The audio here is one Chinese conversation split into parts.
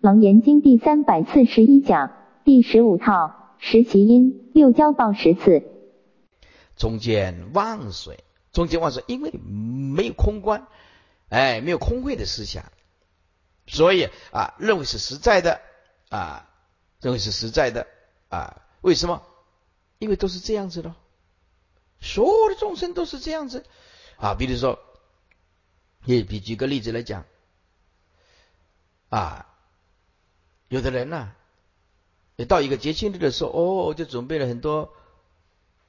楞严经第三百四十一讲第十五套十其因六交报十次。中间忘水，中间忘水，因为没有空观，哎，没有空慧的思想，所以啊，认为是实在的啊，认为是实在的啊，为什么？因为都是这样子的，所有的众生都是这样子啊。比如说，也比举个例子来讲啊，有的人呢，也到一个节庆日的时候，哦，就准备了很多。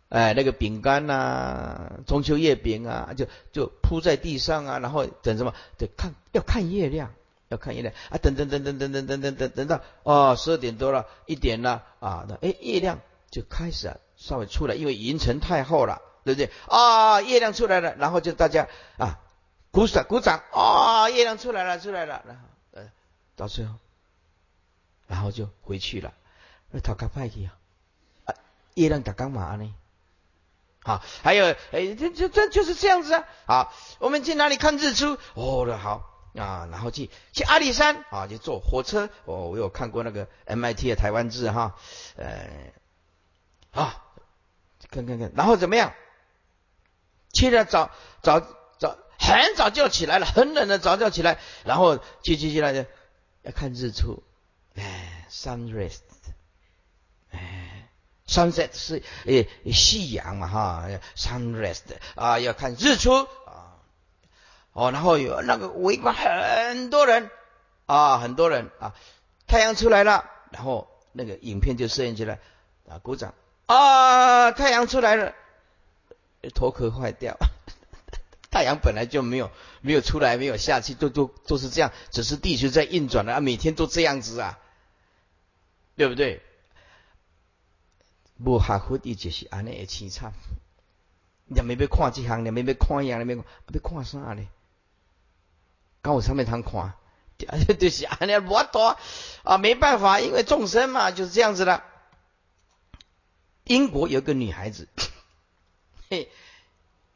哎，那个饼干呐，中秋月饼啊，就就铺在地上啊，然后等什么？得看要看月亮，要看月亮啊！等等等等等等等等等等到哦，十二点多了，一点了啊，那哎，月亮就开始啊，稍微出来，因为云层太厚了，对不对？啊，月亮出来了，然后就大家啊鼓掌鼓掌啊，月亮出来了出来了，然后呃到最后，然后就回去了，那讨个派去啊，啊月亮打干嘛呢？好，还有，哎，这这这就是这样子啊。好，我们去哪里看日出？哦，那好啊，然后去去阿里山啊，就坐火车。哦，我有看过那个 MIT 的台湾字哈，呃，啊，看看看，然后怎么样？去了早早早很早就起来了，很冷的早就起来，然后去去去那就要看日出，哎，sunrise，哎。sunset 是诶夕阳嘛哈，sunrise 啊要看日出啊哦，然后有那个围观很多人啊，很多人啊，太阳出来了，然后那个影片就摄影起来啊，鼓掌啊，太阳出来了，头壳坏掉，太阳本来就没有没有出来，没有下去，都都都是这样，只是地球在运转了啊，每天都这样子啊，对不对？无下佛，伊就是安尼的凄惨。你没要看这项，你没要看样，你没要看啥咧？刚我上面通看，就是安尼无多啊，没办法，因为众生嘛就是这样子的。英国有个女孩子，嘿，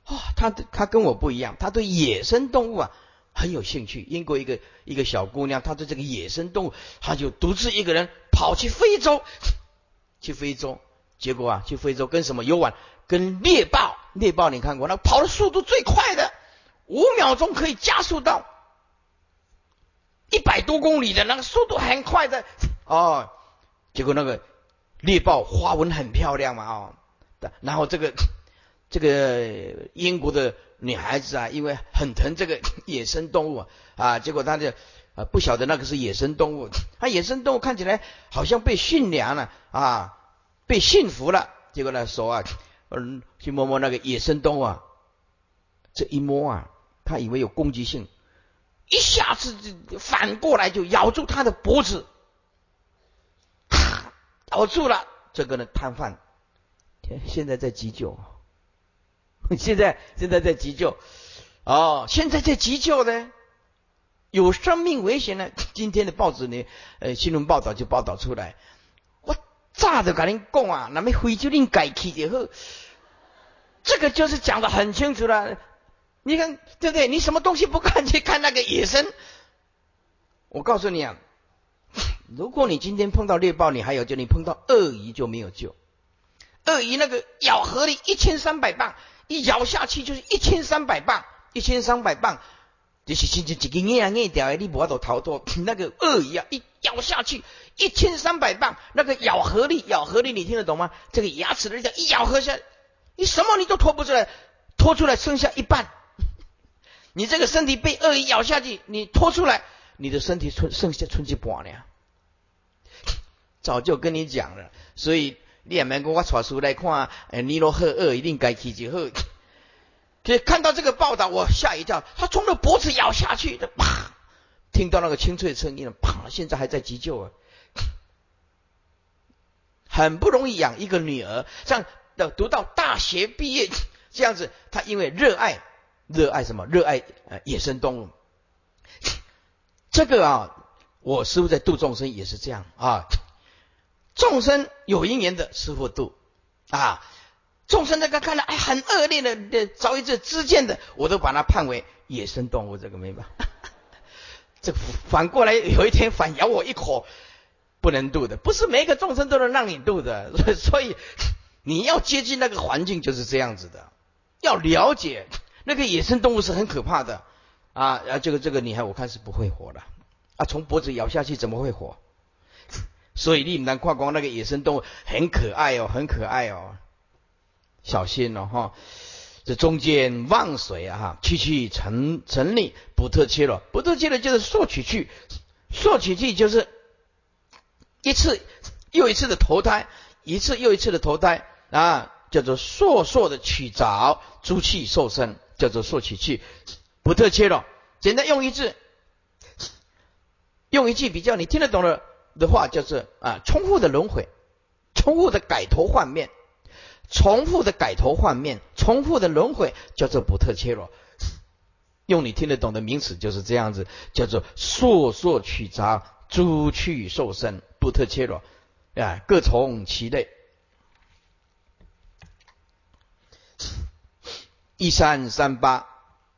啊，她她跟我不一样，她对野生动物啊很有兴趣。英国一个一个小姑娘，她对这个野生动物，她就独自一个人跑去非洲，去非洲。结果啊，去非洲跟什么游玩？跟猎豹，猎豹你看过？那跑的速度最快的，五秒钟可以加速到一百多公里的那个速度很快的哦。结果那个猎豹花纹很漂亮嘛哦，然后这个这个英国的女孩子啊，因为很疼这个 野生动物啊，结果她就啊不晓得那个是野生动物，她 野生动物看起来好像被驯良了啊。被驯服了，结果呢手啊，嗯，去摸摸那个野生动物啊，这一摸啊，他以为有攻击性，一下子就反过来就咬住他的脖子，咬住了，这个人瘫痪，现在在急救，现在现在在急救，哦，现在在急救呢，有生命危险呢，今天的报纸呢，呃，新闻报道就报道出来。我早就跟您讲啊，那么非洲恁改去就好，这个就是讲的很清楚了。你看对不对？你什么东西不看去看那个野生？我告诉你啊，如果你今天碰到猎豹，你还有救；你碰到鳄鱼就没有救。鳄鱼那个咬合力一千三百磅，一咬下去就是一千三百磅，一千三百磅。就是甚至一个硬硬掉，你无法度逃脱。那个鳄鱼啊，一咬下去，一千三百磅，那个咬合力，咬合力，你听得懂吗？这个牙齿的力量一咬合下，你什么你都拖不出来，拖出来剩下一半。你这个身体被鳄鱼咬下去，你拖出来，你的身体剩剩下存几半了？早就跟你讲了，所以你也没跟我传书来看，哎，尼罗河鳄一定该去就好。以看到这个报道，我吓一跳。他从了脖子咬下去的，啪！听到那个清脆的声音了，啪！现在还在急救啊，很不容易养一个女儿，这样的读到大学毕业这样子。他因为热爱，热爱什么？热爱呃野生动物。这个啊，我师傅在度众生也是这样啊。众生有因缘的，师傅度啊。众生那个看了哎很恶劣的遭遇这知见的，我都把它判为野生动物，这个没办法。这反过来有一天反咬我一口，不能度的，不是每个众生都能让你度的，所以你要接近那个环境就是这样子的，要了解那个野生动物是很可怕的啊，啊，这个这个你还我看是不会活的啊，从脖子咬下去怎么会活？所以立南跨光那个野生动物很可爱哦，很可爱哦，小心哦哈。这中间忘水啊哈，去去成成立不特切了，不特切了就是索取去，索取去就是一次又一次的投胎，一次又一次的投胎啊，叫做烁烁的取着诸气受生，叫做索取去，不特切了。简单用一字，用一句比较你听得懂的的话，叫做啊，重复的轮回，重复的改头换面。重复的改头换面，重复的轮回，叫做不特切罗。用你听得懂的名词就是这样子，叫做烁烁取杂，诸趣受生，不特切罗。啊，各从其类。一三三八，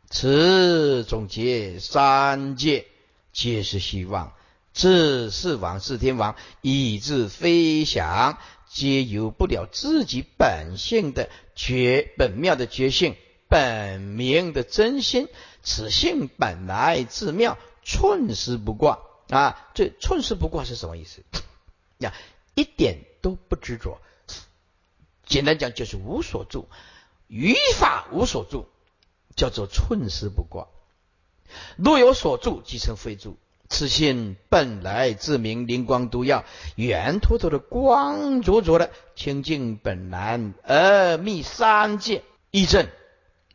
此总结三界，皆是希望。自是王是天王，以致飞翔。皆有不了自己本性的觉本妙的觉性，本名的真心，此性本来自妙，寸丝不挂啊！这寸丝不挂是什么意思？呀，一点都不执着。简单讲就是无所住，于法无所住，叫做寸丝不挂。若有所住，即成非住。此心本来自明，灵光毒药，圆脱脱的光灼灼的清净本来，而密三界一正，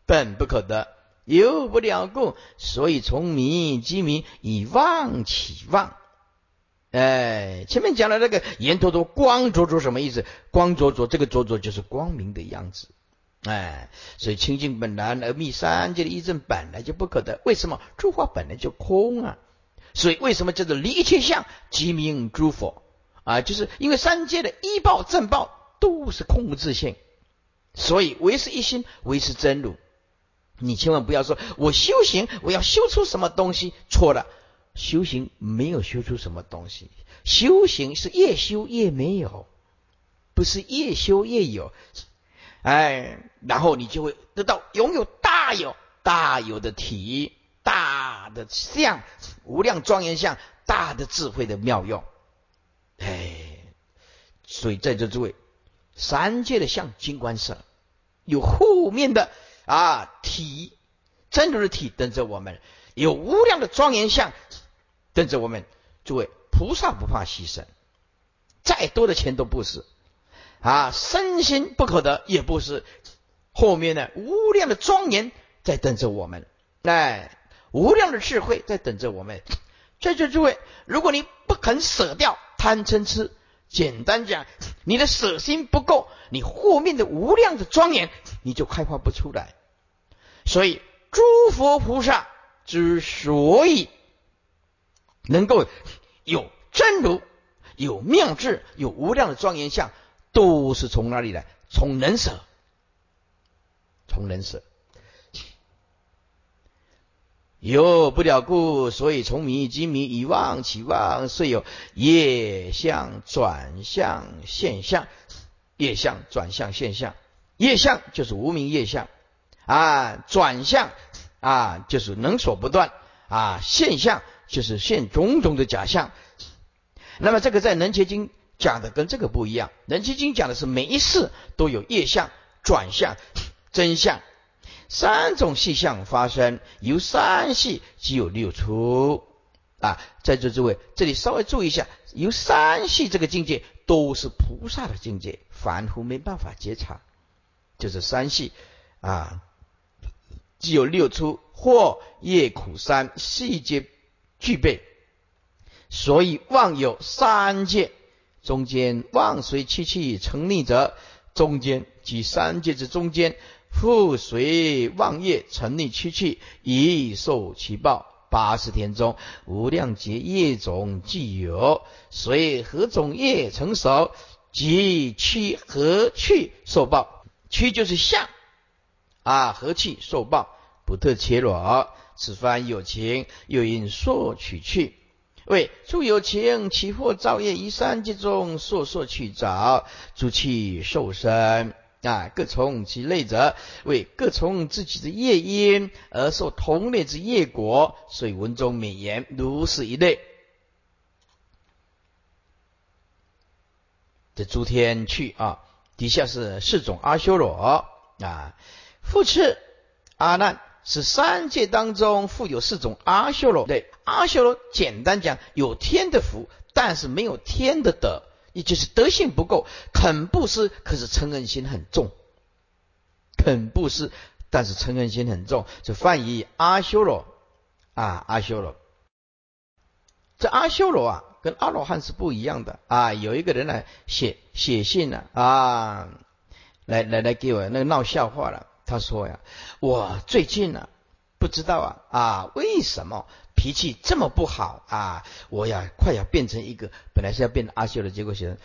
本不可得，由不了故，所以从迷即迷，以妄起妄。哎，前面讲的那个圆脱脱光灼灼什么意思？光灼灼，这个灼灼就是光明的样子。哎，所以清净本来而密三界的一正本来就不可得。为什么？诸法本来就空啊。所以，为什么叫做离一切相即名诸佛啊？就是因为三界的依报正报都是空无自性，所以唯是一心，唯是真如。你千万不要说我修行，我要修出什么东西，错了。修行没有修出什么东西，修行是越修越没有，不是越修越有。哎，然后你就会得到拥有大有大有的体。的相，无量庄严相，大的智慧的妙用，哎，所以在这诸位，三界的相金观色，有后面的啊体，真如的体等着我们，有无量的庄严相等着我们。诸位，菩萨不怕牺牲，再多的钱都不是啊，身心不可得也不是，后面呢无量的庄严在等着我们，哎。无量的智慧在等着我们，在这诸位，如果你不肯舍掉贪嗔痴，简单讲，你的舍心不够，你后面的无量的庄严，你就开发不出来。所以，诸佛菩萨之所以能够有真如、有妙智、有无量的庄严相，都是从哪里来？从能舍，从能舍。有不了故，所以从迷即迷，以妄起妄，是有业相转向现象。业相转向现象，业相就是无名业相啊，转向啊就是能所不断啊，现象就是现种种的假象。那么这个在《能结经》讲的跟这个不一样，《能结经》讲的是每一世都有业相转向真相。三种细相发生，由三系即有六出啊！在座诸位，这里稍微注意一下，由三系这个境界都是菩萨的境界，凡夫没办法觉察，就是三系啊，既有六出，或业苦三细节具备，所以妄有三界，中间妄随气气成立者，中间即三界之中间。复随妄业成立七气，以受其报。八十天中，无量劫业种既有，随何种业成熟，即七何去受报。七就是相啊，何去受报？不特切罗此番有情，又因所取去。为诸有情其惑造业，于三界中烁烁去找，诸气受身啊，各从其类者，为各从自己的业因而受同类之业果，所以文中美言如是一类。这诸天去啊，底下是四种阿修罗啊，复次阿难。是三界当中富有四种阿修罗，对阿修罗，简单讲有天的福，但是没有天的德，也就是德性不够，肯布施，可是嗔恨心很重，肯布施，但是嗔恨心很重，就翻译阿修罗啊，阿修罗。这阿修罗啊，跟阿罗汉是不一样的啊。有一个人来写写信了啊，来来来给我那个闹笑话了。他说呀，我最近呢，不知道啊啊，为什么脾气这么不好啊？我呀，快要变成一个本来是要变阿修的，结果写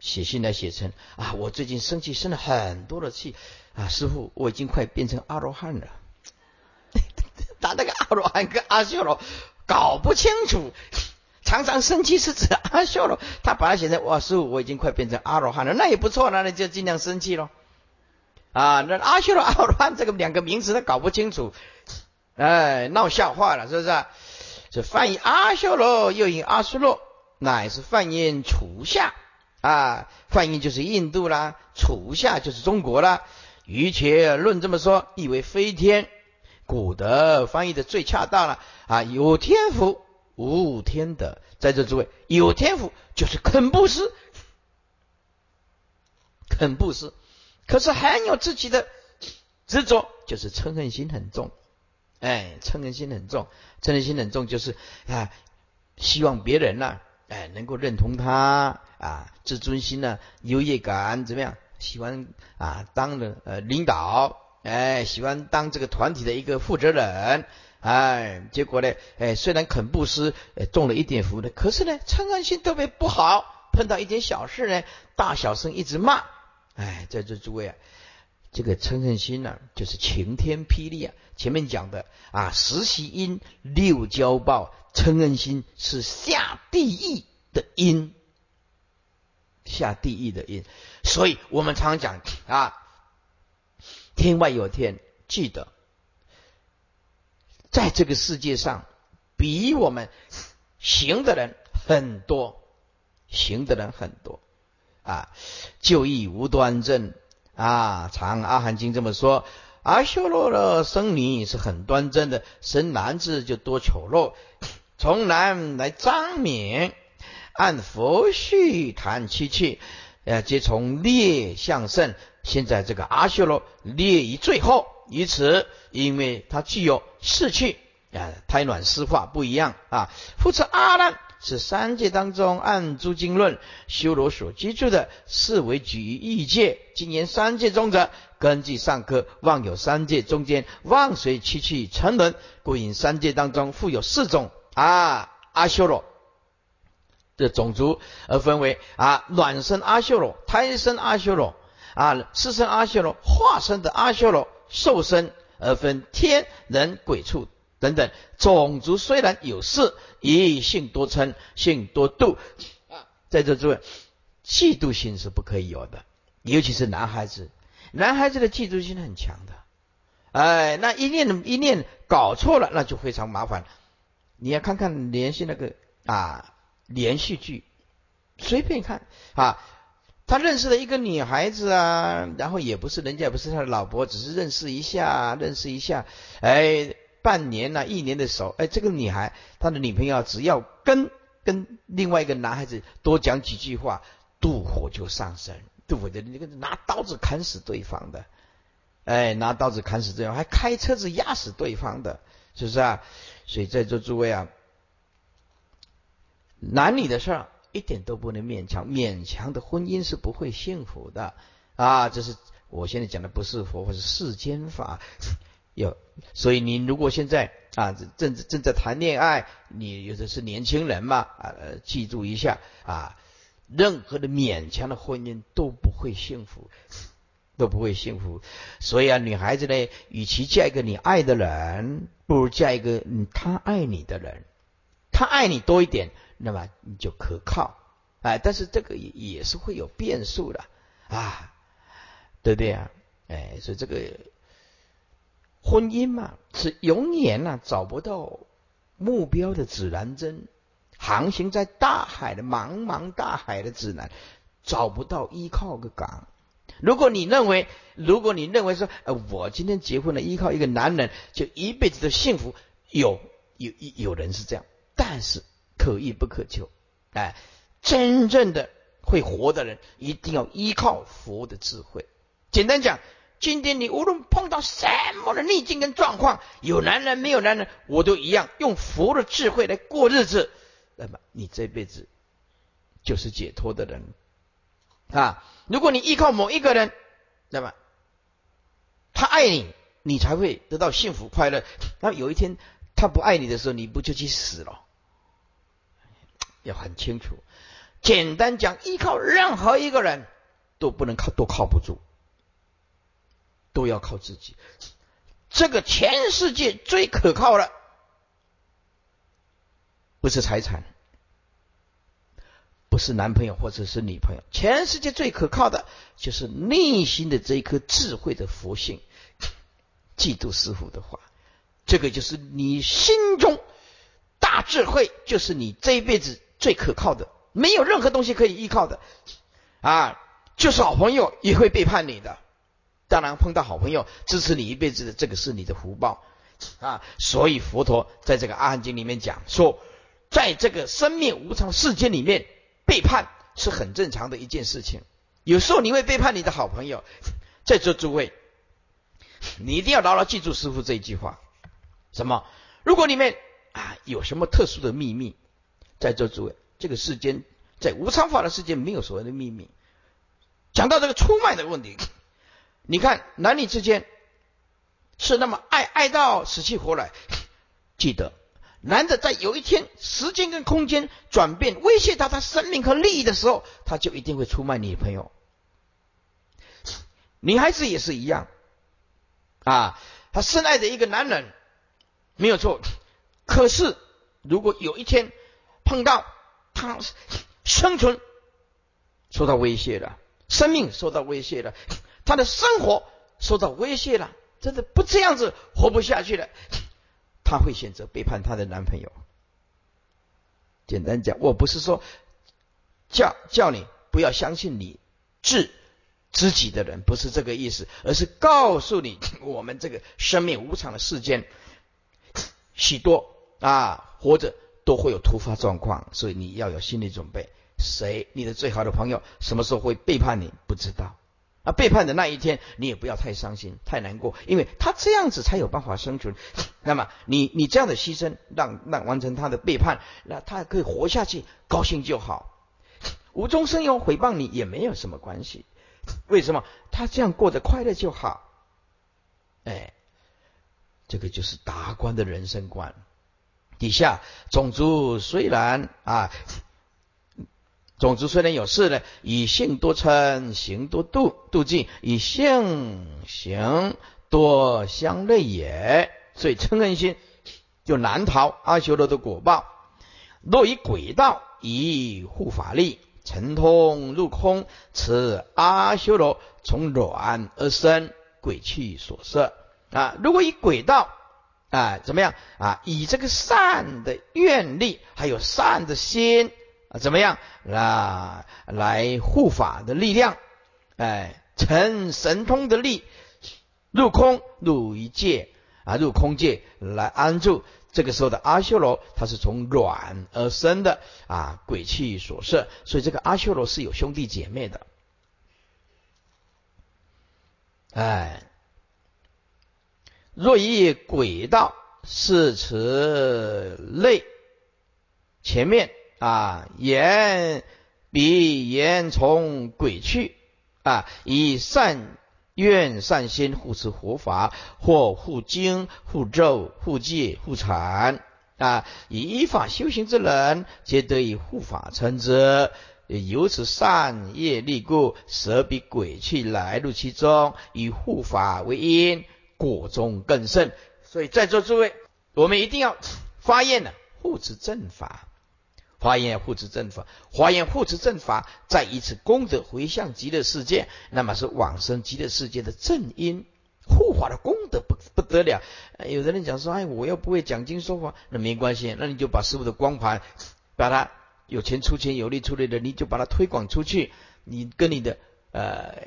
写信来写成啊，我最近生气生了很多的气啊，师傅，我已经快变成阿罗汉了。他那个阿罗汉跟阿修罗搞不清楚，常常生气是指阿修罗，他把它写成哇，师傅，我已经快变成阿罗汉了，那也不错，那你就尽量生气喽。啊，那阿修罗、阿罗汉这个两个名词他搞不清楚，哎，闹笑话了，是不是？这翻译阿修罗又引阿修罗，乃是梵音楚夏啊，梵音就是印度啦，楚夏就是中国啦。于且论这么说，意为飞天，古德翻译的最恰当了啊。有天赋无天德，在这诸位有天赋就是肯布斯，肯布斯。可是很有自己的执着，就是嗔恨心很重，哎，嗔恨心很重，嗔恨心很重，就是啊，希望别人呢，哎，能够认同他啊，自尊心呢，优越感怎么样？喜欢啊，当了呃领导，哎，喜欢当这个团体的一个负责人，哎，结果呢，哎，虽然肯布施，中了一点福的，可是呢，嗔恨心特别不好，碰到一点小事呢，大小声一直骂。哎，在这诸位啊，这个嗔恨心呢，就是晴天霹雳啊！前面讲的啊，十习因六交报，嗔恨心是下地狱的因，下地狱的因。所以我们常讲啊，天外有天，记得在这个世界上，比我们行的人很多，行的人很多。啊，就义无端正啊！常阿含经这么说：阿修罗的生女是很端正的，生男子就多丑陋。从男来张冕，按佛序谈七气，呃，皆从劣向胜。现在这个阿修罗劣于最后，于此，因为他具有四气啊，胎卵湿化不一样啊。复次阿难。是三界当中按诸经论修罗所居住的，四维举异界。今言三界中者，根据上科，望有三界中间，望水七气沉沦，故引三界当中复有四种啊阿修罗的种族，而分为啊卵生阿修罗、胎生阿修罗啊湿生阿修罗、化生的阿修罗、受生，而分天人鬼畜。等等，种族虽然有事，以性多嗔，性多妒啊，在这诸位，嫉妒心是不可以有的，尤其是男孩子，男孩子的嫉妒心很强的，哎，那一念一念搞错了，那就非常麻烦。你要看看连续那个啊连续剧，随便看啊，他认识了一个女孩子啊，然后也不是人家也不是他的老婆，只是认识一下，认识一下，哎。半年呐，一年的时候，哎，这个女孩她的女朋友只要跟跟另外一个男孩子多讲几句话，妒火就上升，妒火的那个拿刀子砍死对方的，哎，拿刀子砍死对方，还开车子压死对方的，是不是啊？所以在座诸位啊，男女的事儿一点都不能勉强，勉强的婚姻是不会幸福的啊！这是我现在讲的不是佛法，是世间法。有，所以你如果现在啊正正在谈恋爱，你有的是年轻人嘛啊，记住一下啊，任何的勉强的婚姻都不会幸福，都不会幸福。所以啊，女孩子呢，与其嫁一个你爱的人，不如嫁一个他爱你的人。他爱你多一点，那么你就可靠。哎，但是这个也也是会有变数的啊，对不对啊？哎，所以这个婚姻嘛，是永远呐找不到目标的指南针，航行在大海的茫茫大海的指南，找不到依靠个港。如果你认为，如果你认为说，呃，我今天结婚了，依靠一个男人就一辈子的幸福，有有有人是这样，但是可遇不可求，哎。真正的会活的人，一定要依靠佛的智慧。简单讲，今天你无论碰到什么的逆境跟状况，有男人没有男人，我都一样用佛的智慧来过日子。那么你这辈子就是解脱的人啊！如果你依靠某一个人，那么他爱你，你才会得到幸福快乐。那有一天他不爱你的时候，你不就去死了？要很清楚。简单讲，依靠任何一个人都不能靠，都靠不住，都要靠自己。这个全世界最可靠的，不是财产，不是男朋友或者是女朋友，全世界最可靠的就是内心的这一颗智慧的佛性。记住师傅的话，这个就是你心中大智慧，就是你这一辈子最可靠的。没有任何东西可以依靠的啊，就是好朋友也会背叛你的。当然，碰到好朋友支持你一辈子的，这个是你的福报啊。所以佛陀在这个阿含经里面讲说，在这个生命无常世间里面，背叛是很正常的一件事情。有时候你会背叛你的好朋友，在座诸位，你一定要牢牢记住师傅这一句话：什么？如果里面啊有什么特殊的秘密，在座诸位。这个世间，在无常法的世界，没有所谓的秘密。讲到这个出卖的问题，你看男女之间是那么爱爱到死去活来。记得，男的在有一天时间跟空间转变，威胁到他生命和利益的时候，他就一定会出卖女朋友。女孩子也是一样啊，她深爱着一个男人，没有错。可是如果有一天碰到，他生存受到威胁了，生命受到威胁了，他的生活受到威胁了，真的不这样子活不下去了，她会选择背叛她的男朋友。简单讲，我不是说叫叫你不要相信你治知己的人，不是这个意思，而是告诉你，我们这个生命无常的世间，许多啊活着。都会有突发状况，所以你要有心理准备。谁，你的最好的朋友，什么时候会背叛你？不知道。啊，背叛的那一天，你也不要太伤心、太难过，因为他这样子才有办法生存。那么，你你这样的牺牲，让让完成他的背叛，那他可以活下去，高兴就好。无中生有诽谤你也没有什么关系。为什么？他这样过得快乐就好。哎，这个就是达观的人生观。底下种族虽然啊，种族虽然有事呢，以性多称，行多度，度尽以性行多相类也，所以嗔恨心就难逃阿修罗的果报。若以轨道以护法力，沉通入空，此阿修罗从卵而生，鬼气所摄啊。如果以轨道。啊，怎么样啊？以这个善的愿力，还有善的心啊，怎么样啊？来护法的力量，哎，成神通的力，入空入一界啊，入空界来安住。这个时候的阿修罗，他是从卵而生的啊，鬼气所摄，所以这个阿修罗是有兄弟姐妹的，哎。若以轨道是此类，前面啊言彼言从鬼去啊，以善愿善心护持佛法，或护经护咒护戒护禅啊，以依法修行之人，皆得以护法称之。由此善业力故，舍彼鬼气来入其中，以护法为因，果中更甚。所以在座诸位，我们一定要发愿呢，护持正法。华严护持正法，华严护持正法，再一次功德回向极乐世界，那么是往生极乐世界的正因。护法的功德不不得了。有的人讲说，哎，我又不会讲经说法，那没关系，那你就把师傅的光盘，把它有钱出钱，有力出力的，你就把它推广出去。你跟你的呃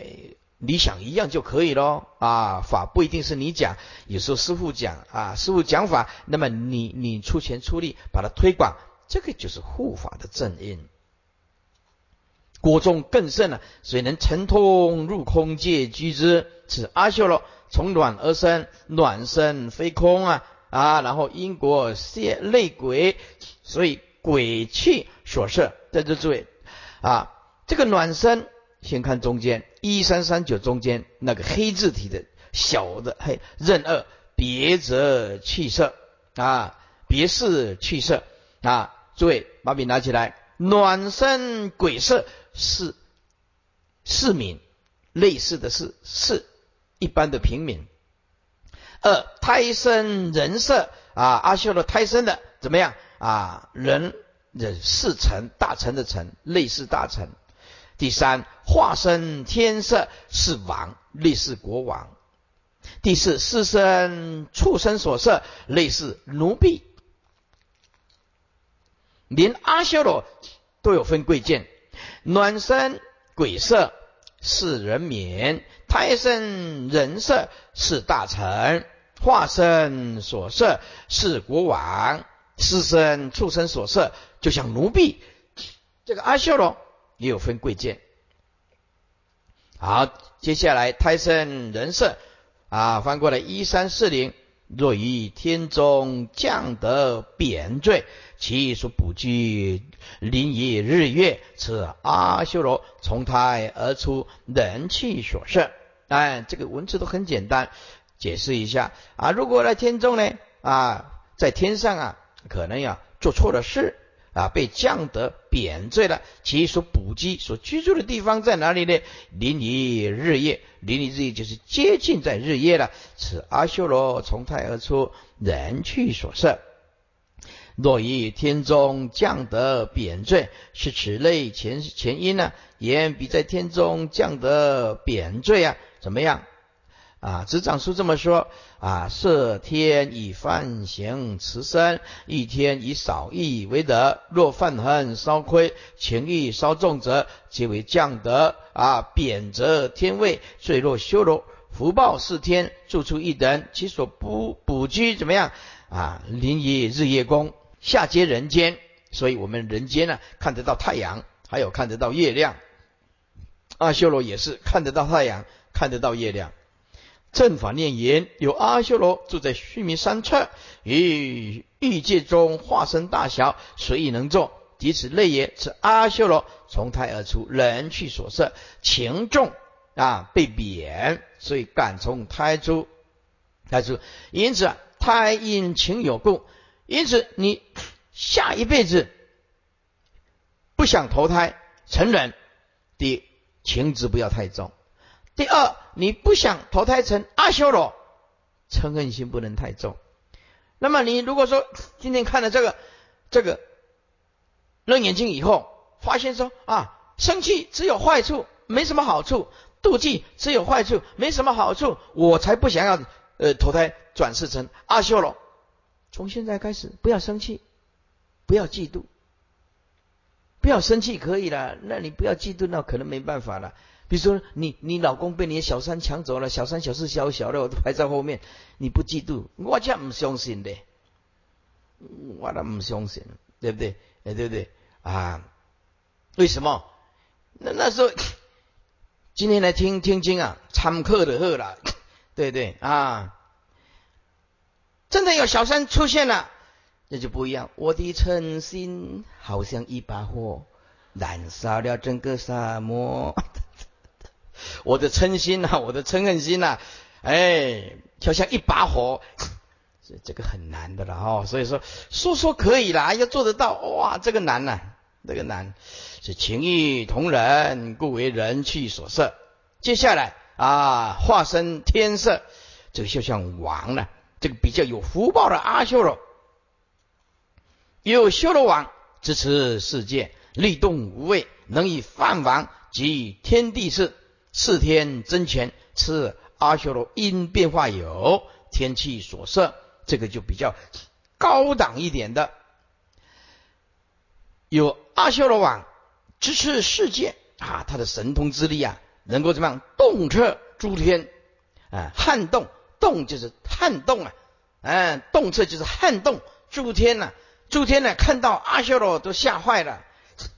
理想一样就可以咯。啊，法不一定是你讲，有时候师傅讲啊，师傅讲法，那么你你出钱出力把它推广。这个就是护法的正因，国中更甚了，所以能沉通入空界居之，此阿修罗从卵而生，卵生非空啊啊，然后因果泄内鬼，所以鬼气所摄。在这诸位啊，这个卵生，先看中间一三三九中间那个黑字体的小的黑任二别则气色啊，别是气色啊。诸位，把笔拿起来。暖身鬼色是市民，类似的是是一般的平民。二胎生人色啊，阿修罗胎生的怎么样啊？人人是臣，大臣的臣，类似大臣。第三化身天色是王，类似国王。第四四身畜生所色，类似奴婢。连阿修罗都有分贵贱，暖身鬼色是人免，胎生人色是大臣，化身所色是国王，尸身畜生所色就像奴婢。这个阿修罗也有分贵贱。好，接下来胎生人色啊，翻过来一三四零。若于天中降得贬坠，其所补居临以日月，此阿修罗从胎而出，人气所摄。哎，这个文字都很简单，解释一下啊。如果在天中呢啊，在天上啊，可能呀做错了事。啊，被降德贬罪了，其所补居、所居住的地方在哪里呢？临于日夜，临于日夜就是接近在日夜了。此阿修罗从胎而出，人去所摄。若于天中降得贬罪，是此类前前因呢？言比在天中降得贬罪啊，怎么样？啊，执掌书这么说啊：色天以犯行持身，一天以少义为德。若犯恨稍亏，情欲稍重者，皆为降德啊，贬则天位。坠落修罗，福报是天，住处一等。其所不补居怎么样啊？临于日夜宫，下接人间。所以我们人间呢，看得到太阳，还有看得到月亮。阿修罗也是看得到太阳，看得到月亮。正法念言，有阿修罗住在须弥山侧，于欲界中化身大小，随意能作。即此类也。此阿修罗从胎而出，人去所摄，情重啊，被贬，所以敢从胎出。胎出，因此胎因情有故，因此你下一辈子不想投胎成人，第情执不要太重。第二，你不想投胎成阿修罗，嗔恨心不能太重。那么你如果说今天看了这个这个楞眼睛以后，发现说啊，生气只有坏处，没什么好处；妒忌只有坏处，没什么好处。我才不想要呃投胎转世成阿修罗。从现在开始，不要生气，不要嫉妒，不要生气可以了。那你不要嫉妒，那可能没办法了。比如说，你你老公被你的小三抢走了，小三小四小小的我都排在后面，你不嫉妒，我真唔相信的，我都唔相信，对不对？哎，对不对？啊？为什么？那那时候，今天来听听经啊，参课的课了，对对啊？真的有小三出现了，那就不一样。我的诚心好像一把火，燃烧了整个沙漠。我的嗔心呐，我的嗔恨心呐，哎，就像一把火，这 这个很难的了哈。所以说说说可以啦，要做得到，哇，这个难呐，这个难是情义同人，故为人气所摄。接下来啊，化身天色，这个就像王了，这个比较有福报的阿修罗，有修罗王支持世界，力动无畏，能以梵王及天地事，四天真前，是阿修罗因变化有天气所摄，这个就比较高档一点的。有阿修罗王支持世界啊，他的神通之力啊，能够怎么样动彻诸天啊？撼动动就是撼动啊，嗯，动彻就是撼动诸天呐。诸天呢看到阿修罗都吓坏了，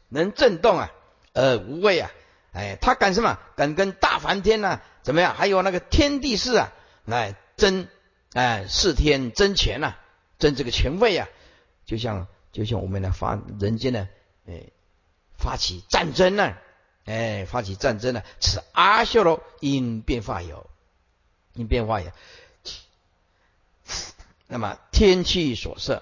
能震动啊，呃，无畏啊，哎，他敢什么？敢跟大梵天呐？怎么样？还有那个天地士啊，来争哎，四天争权呐，争这个权位啊，就像。就像我们的发人间呢，哎，发起战争呢，哎，发起战争呢，此阿修罗因变化有，因变化有。那么天气所设，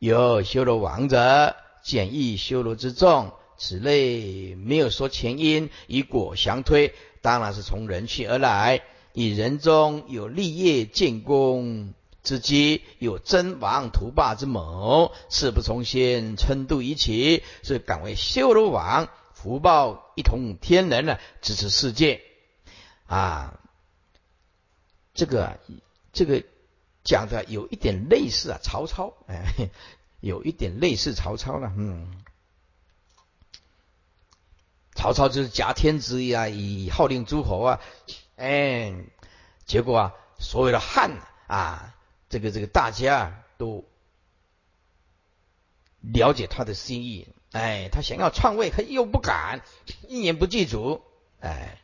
有修罗王者，简易修罗之众，此类没有说前因，以果相推，当然是从人气而来，以人中有立业建功。之机有真王图霸之谋，事不从心，称度一起，是敢为修罗王，福报一统天人呢，支持世界啊！这个这个讲的有一点类似啊，曹操哎，有一点类似曹操了，嗯，曹操就是挟天子呀，以号令诸侯啊，哎，结果啊，所有的汉啊。这个这个大家都了解他的心意，哎，他想要篡位，他又不敢，一言不记主，哎，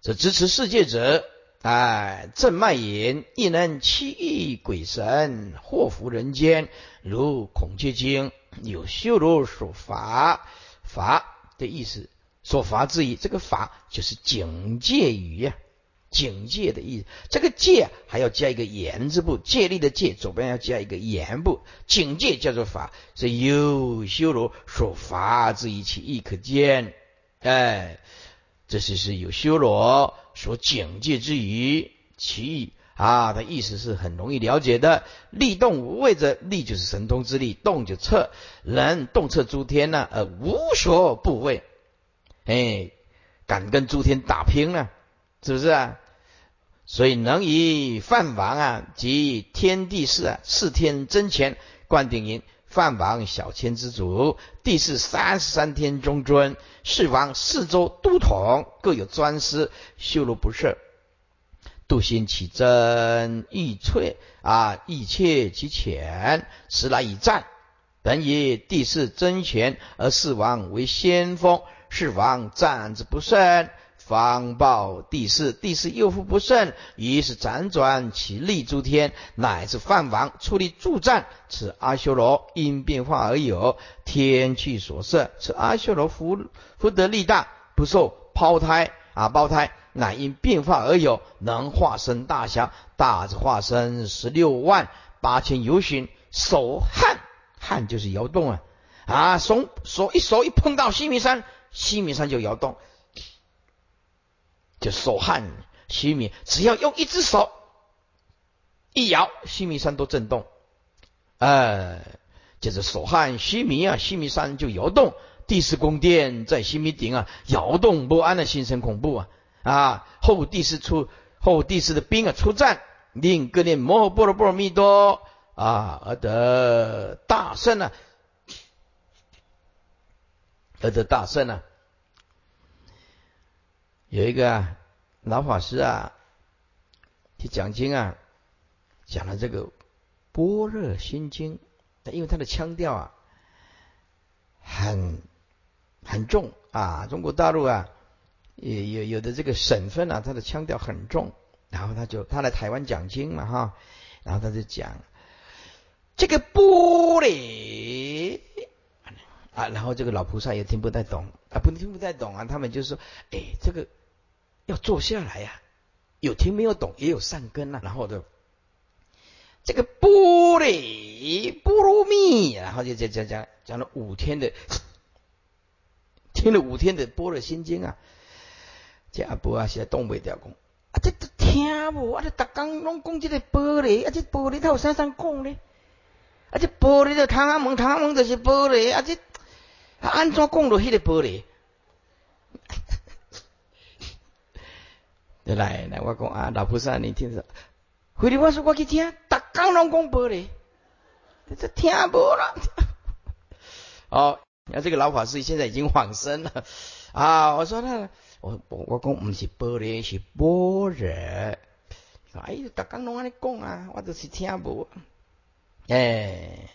这支持世界者，哎，正脉言亦能欺异鬼神，祸福人间，如孔雀经有修罗所罚，法的意思，所罚之意，这个法就是警戒语呀。警戒的意思，这个戒还要加一个言字部，戒律的戒，左边要加一个言部。警戒叫做法，是有修罗所罚之意其意可见。哎，这是是有修罗所警戒之语，其意啊的意思是很容易了解的。力动无畏者，力就是神通之力，动就彻，人动彻诸天呢，而无所不畏。哎，敢跟诸天打拼呢，是不是啊？所以能以梵王啊及天地事啊四天真前灌顶云梵王小千之主，地是三十三天中尊，四王四周都统，各有专司，修罗不赦，度心起真意脆啊意切其浅，时来以战。本以地势真权，而四王为先锋，四王战之不胜。方报地势，地势又复不胜，于是辗转其力诸天，乃至梵王出力助战。此阿修罗因变化而有天气所设。此阿修罗福福德力大，不受胞胎啊胞胎，乃因变化而有能化身大侠，大之化身十六万八千由旬，手汗汗就是摇动啊啊手手一手一碰到西弥山，西弥山就摇动。就手汗须弥，只要用一只手一摇，西米山都震动。哎，就是手汗须弥啊，须弥山就摇动。第四宫殿在须弥顶啊，摇动不安的心生恐怖啊啊！后帝师出后帝师的兵啊出战，令各念摩诃般若波罗蜜多啊而得大胜啊，而得大胜啊。有一个啊老法师啊，去讲经啊，讲了这个《般若心经》，因为他的腔调啊，很很重啊。中国大陆啊，有有有的这个省份啊，他的腔调很重。然后他就他来台湾讲经嘛哈，然后他就讲这个玻璃。啊，然后这个老菩萨也听不太懂啊，不听不太懂啊，他们就说，哎，这个。要坐下来呀，有听没有懂，也有善根呐。然后的，这个波雷波罗蜜，然后就讲讲讲讲了五天的，听了五天的《般若心经》啊，这阿伯啊，现在东北调讲，啊这都听无，啊这逐工拢讲这个玻璃，啊这玻璃他有啥啥讲呢？啊这玻璃的唐阿蒙，唐阿蒙就是玻璃，啊这安怎讲落迄个玻璃？来来，我讲啊，老菩萨，你听着，回来我说我去听，逐工拢讲玻璃，这听无了。哦，那这个老法师现在已经往生了啊！我说那我我我讲不是玻璃，是般若。哎，逐家拢安尼讲啊，我就是听无。哎，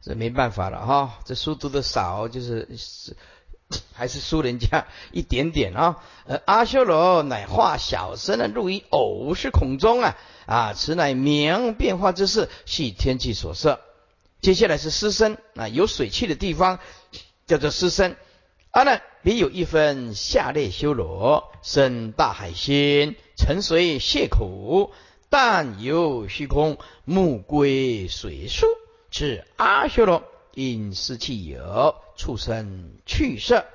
这没办法了哈，这书读的少，就是是。还是输人家一点点啊！呃，阿修罗乃化小身啊，入于偶是孔中啊啊，此乃明变化之事，系天气所设。接下来是湿身啊，有水气的地方叫做湿身。阿难，别有一分下列修罗，生大海心，沉随泻苦，但游虚空，目归水树，是阿修罗。因湿气有，畜生去色。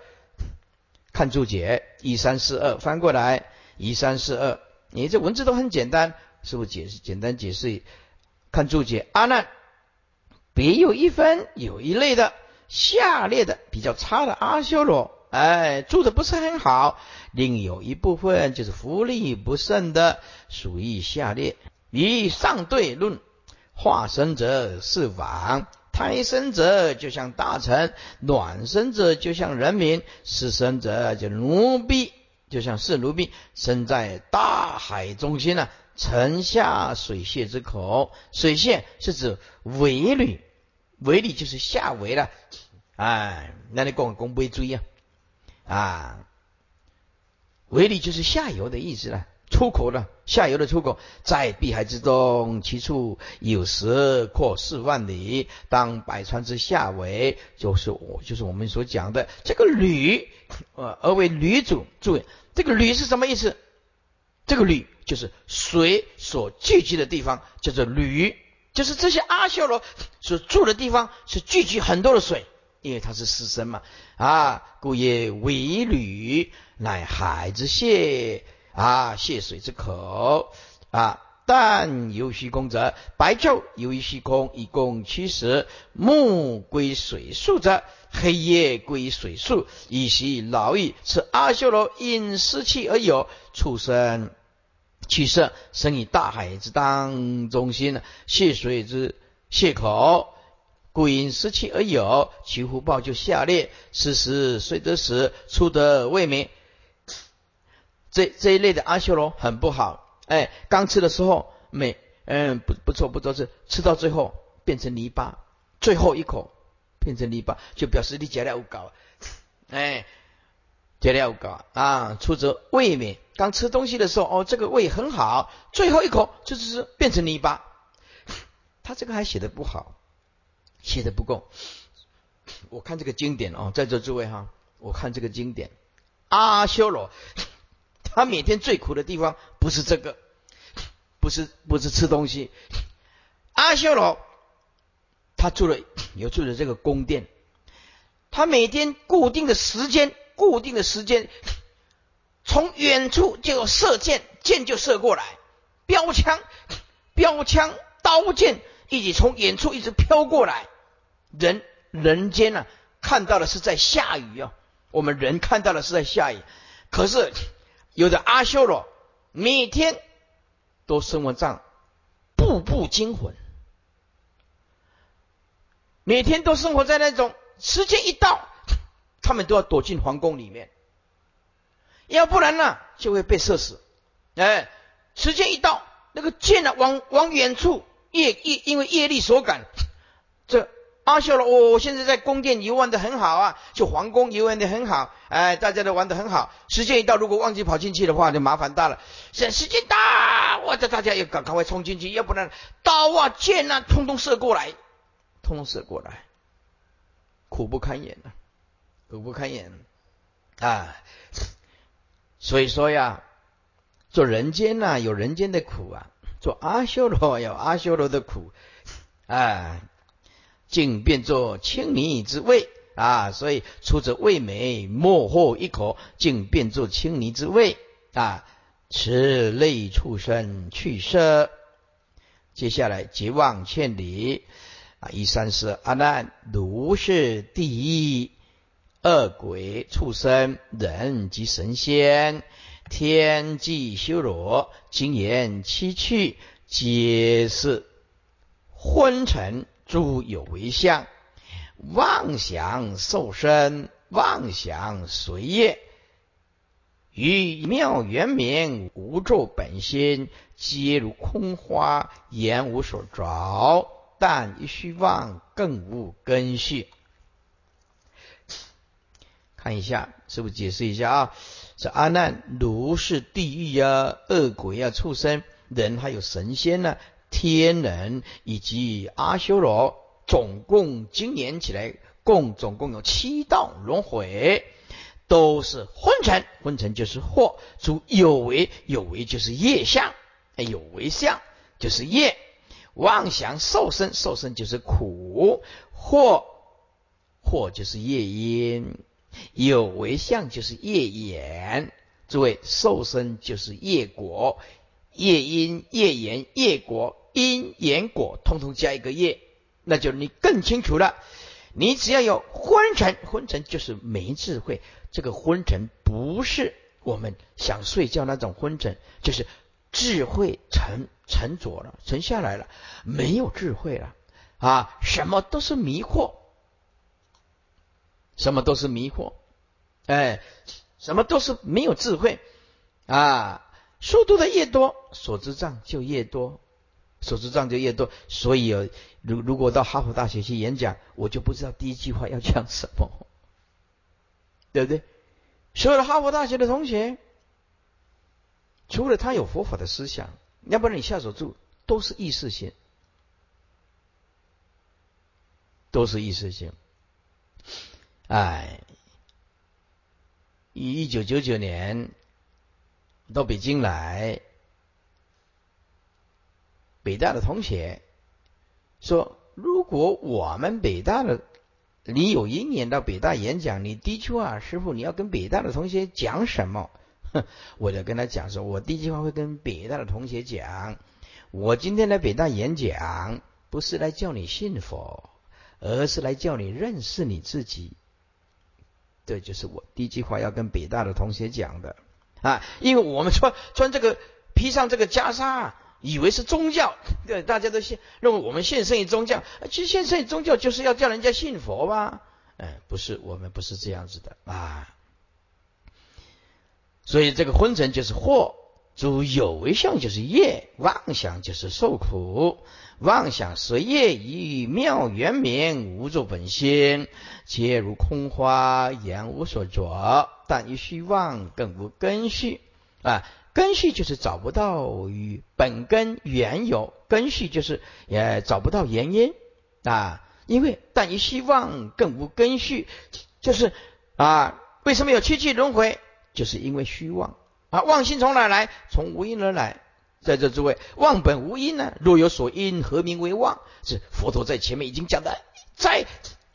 看注解一三四二，翻过来一三四二。你这文字都很简单，是不是解释？简单解释。看注解，阿难，别有一分，有一类的下列的比较差的阿修罗，哎，住的不是很好。另有一部分就是福利不甚的，属于下列。以上对论，化身者是王。胎生者就像大臣，卵生者就像人民，湿生者就奴婢，就像是奴婢，生在大海中心呢，沉下水泄之口。水泄是指尾履，尾履就是下围了。哎，那你讲公不注意啊，啊，尾履就是下游的意思了。出口了下游的出口，在碧海之中，其处有时阔四万里。当百川之下为，就是我，就是我们所讲的这个旅，呃，而为旅主。注意，这个旅是什么意思？这个旅就是水所聚集的地方，叫做旅，就是这些阿修罗所住的地方是聚集很多的水，因为它是湿身嘛，啊，故也为旅，乃海之蟹。啊，泄水之口啊，但游虚空者，白昼游于虚空，以供驱食；暮归水宿者，黑夜归水宿，以习劳役。此阿修罗因湿气而有，畜生去色，生于大海之当中心，泄水之泄口，故因失气而有，其福报就下列：时时睡得死，出得未明。这这一类的阿修罗很不好，哎，刚吃的时候美，嗯，不不错不错，是吃到最后变成泥巴，最后一口变成泥巴，就表示你解了无搞，哎，解了无搞啊，出则未免，刚吃东西的时候哦，这个胃很好，最后一口就是变成泥巴，他这个还写的不好，写的不够，我看这个经典哦，在座诸位哈，我看这个经典，阿修罗。他每天最苦的地方不是这个，不是不是吃东西。阿修罗他住了有住了这个宫殿，他每天固定的时间，固定的时间，从远处就有射箭，箭就射过来，标枪，标枪，刀剑一起从远处一直飘过来。人人间呢看到的是在下雨啊，我们人看到的是在下雨，可是。有的阿修罗每天都生活在步步惊魂，每天都生活在那种时间一到，他们都要躲进皇宫里面，要不然呢就会被射死。哎，时间一到，那个箭呢往往远处业业因为业力所感，阿修罗，我我现在在宫殿游玩的很好啊，就皇宫游玩的很好，哎，大家都玩的很好。时间一到，如果忘记跑进去的话，就麻烦大了。现时间到，我这大家要赶赶快冲进去，要不然刀啊剑啊，通通射过来，通通射过来，苦不堪言呐，苦不堪言啊！所以说呀，做人间呐，有人间的苦啊。做阿修罗有阿修罗的苦，啊，竟变作青泥之味啊，所以出者味美，莫或一口，竟变作青泥之味啊，此类畜生去色。接下来绝望千里啊，一三四阿难，如是第一恶鬼畜生人及神仙。天际修罗，精言七趣，皆是昏沉诸有为相，妄想受身，妄想随业，于妙圆明无咒本心，皆如空花，言无所着，但一虚妄，更无根续。看一下，是不是解释一下啊？这阿难，如是地狱啊，恶鬼啊，畜生人，还有神仙呢，天人以及阿修罗，总共今年起来，共总共有七道轮回，都是昏沉，昏沉就是惑，主有为，有为就是业相，有为相就是业，妄想受身，受身就是苦，惑惑就是业因。有为相就是业缘，诸位受身就是业果，业因、业缘、业果、因缘果，通通加一个业，那就你更清楚了。你只要有昏沉，昏沉就是没智慧。这个昏沉不是我们想睡觉那种昏沉，就是智慧沉沉着了，沉下来了，没有智慧了啊！什么都是迷惑。什么都是迷惑，哎，什么都是没有智慧啊！书读的越多，所知障就越多，所知障就越多。所以有，如如果到哈佛大学去演讲，我就不知道第一句话要讲什么，对不对？所有的哈佛大学的同学，除了他有佛法的思想，要不然你下手住都是意识性，都是意识性。哎，一九九九年到北京来，北大的同学说：“如果我们北大的你有一年到北大演讲，你第一句话，师傅你要跟北大的同学讲什么？” 我就跟他讲说：“我第一句话会跟北大的同学讲，我今天来北大演讲，不是来叫你信佛，而是来叫你认识你自己。”这就是我第一句话要跟北大的同学讲的啊，因为我们穿穿这个披上这个袈裟，以为是宗教，对，大家都信认为我们献身于宗教，其实献身于宗教就是要叫人家信佛吧？哎，不是，我们不是这样子的啊。所以这个昏沉就是惑，诸有为相就是业，妄想就是受苦。妄想随业以妙圆明无作本心，皆如空花，言无所着。但一虚妄，更无根续啊！根续就是找不到与本根缘由，根续就是也找不到原因啊！因为但一虚妄，更无根续，就是啊，为什么有七气轮回？就是因为虚妄啊！妄心从哪来？从无因而来。在这诸位，妄本无因呢？若有所因，何名为妄？是佛陀在前面已经讲的，再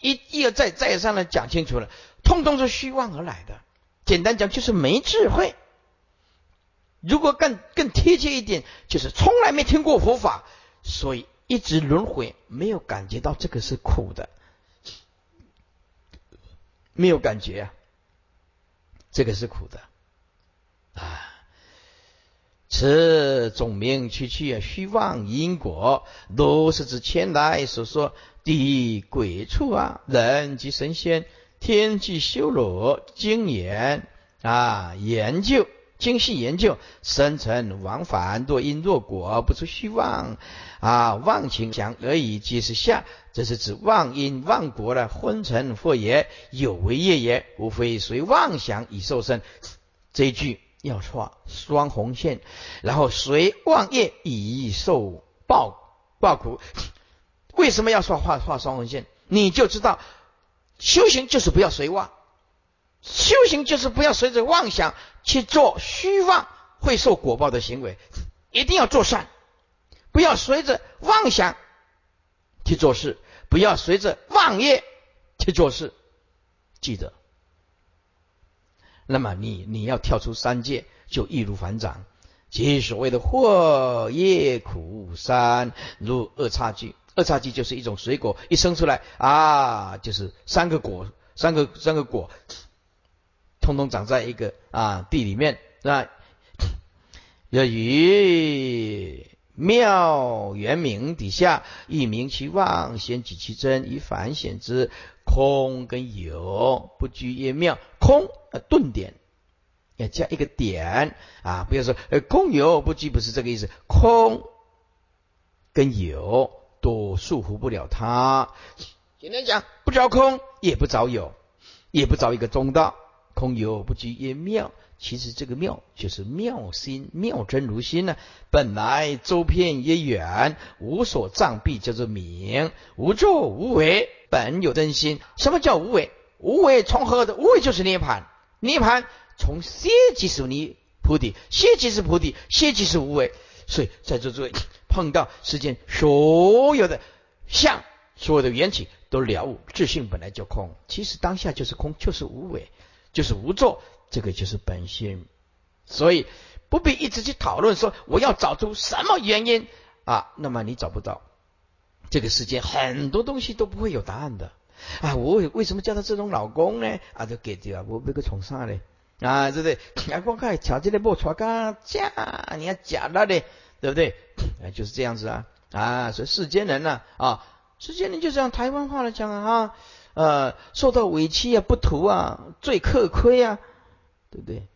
一一而再再三的讲清楚了，通通是虚妄而来的。简单讲，就是没智慧。如果更更贴切一点，就是从来没听过佛法，所以一直轮回，没有感觉到这个是苦的，没有感觉啊，这个是苦的啊。此总名区区啊，虚妄因果，都是指前来所说的鬼畜啊，人及神仙，天际修罗，精研啊，研究精细研究，生成往返，若因若果，不出虚妄啊，妄情想而已，即是下。这是指妄因妄果的昏沉或也，有为业也，无非随妄想以受身。这一句。要画双红线，然后随妄业以受报报苦。为什么要说画画双红线？你就知道修行就是不要随妄，修行就是不要随着妄想去做虚妄会受果报的行为，一定要做善，不要随着妄想去做事，不要随着妄业去做事。记得，那么你你要跳出三界，就易如反掌。即所谓的祸业苦三，如二叉戟。二叉戟就是一种水果，一生出来啊，就是三个果，三个三个果，通通长在一个啊地里面，是吧？要于妙圆明底下，一明其妄，先举其真，以反显之。空跟有不拘也妙，空呃顿点要加一个点啊，不要说呃空有不拘，不是这个意思。空跟有都束缚不了他。简单讲，不着空，也不着有，也不着一个中道。空有不拘也妙。其实这个妙就是妙心，妙真如心呢。本来周遍也远，无所障蔽，叫做明，无作无为，本有真心。什么叫无为？无为从何的？无为就是涅盘。涅盘从歇即是尼菩提，歇即是菩提，歇即是无为。所以在座诸位碰到世间所有的相，所有的缘起都了悟，自性本来就空。其实当下就是空，就是无为，就是无作。这个就是本性，所以不必一直去讨论说我要找出什么原因啊，那么你找不到。这个世界很多东西都不会有答案的啊！我为什么叫他这种老公呢？啊，就给掉我那个从啥嘞？啊，对不对？啊，光看瞧这里莫穿噶假，你要假的嘞，对不对？啊，就是这样子啊啊！所以世间人呢啊，世间人就这样台湾话来讲啊，呃，受到委屈啊，不图啊，最克亏啊。对不对？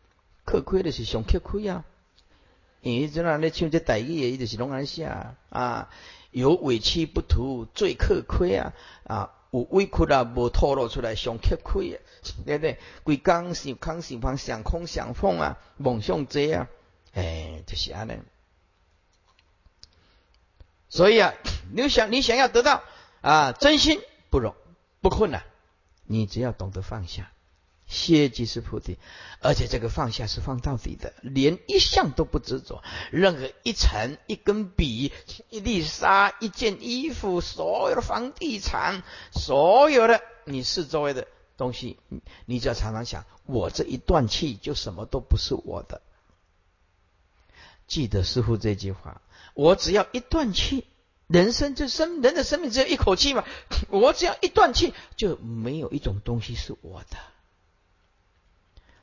吃亏的是上吃亏啊！因为这样咧唱这大语的，伊就是拢安写啊。有委屈不图，最吃亏啊！啊，有委屈啊，无透露出来，上吃亏啊！对不对？规工想空想空想空想疯啊，梦想这啊，哎，就是安尼。所以啊，你想你想要得到啊，真心不容不困难，你只要懂得放下。歇即是菩提，而且这个放下是放到底的，连一项都不执着，任何一层、一根笔、一粒沙、一件衣服、所有的房地产、所有的你四周围的东西，你只要常常想，我这一断气就什么都不是我的。记得师傅这句话，我只要一断气，人生就生人的生命只有一口气嘛，我只要一断气，就没有一种东西是我的。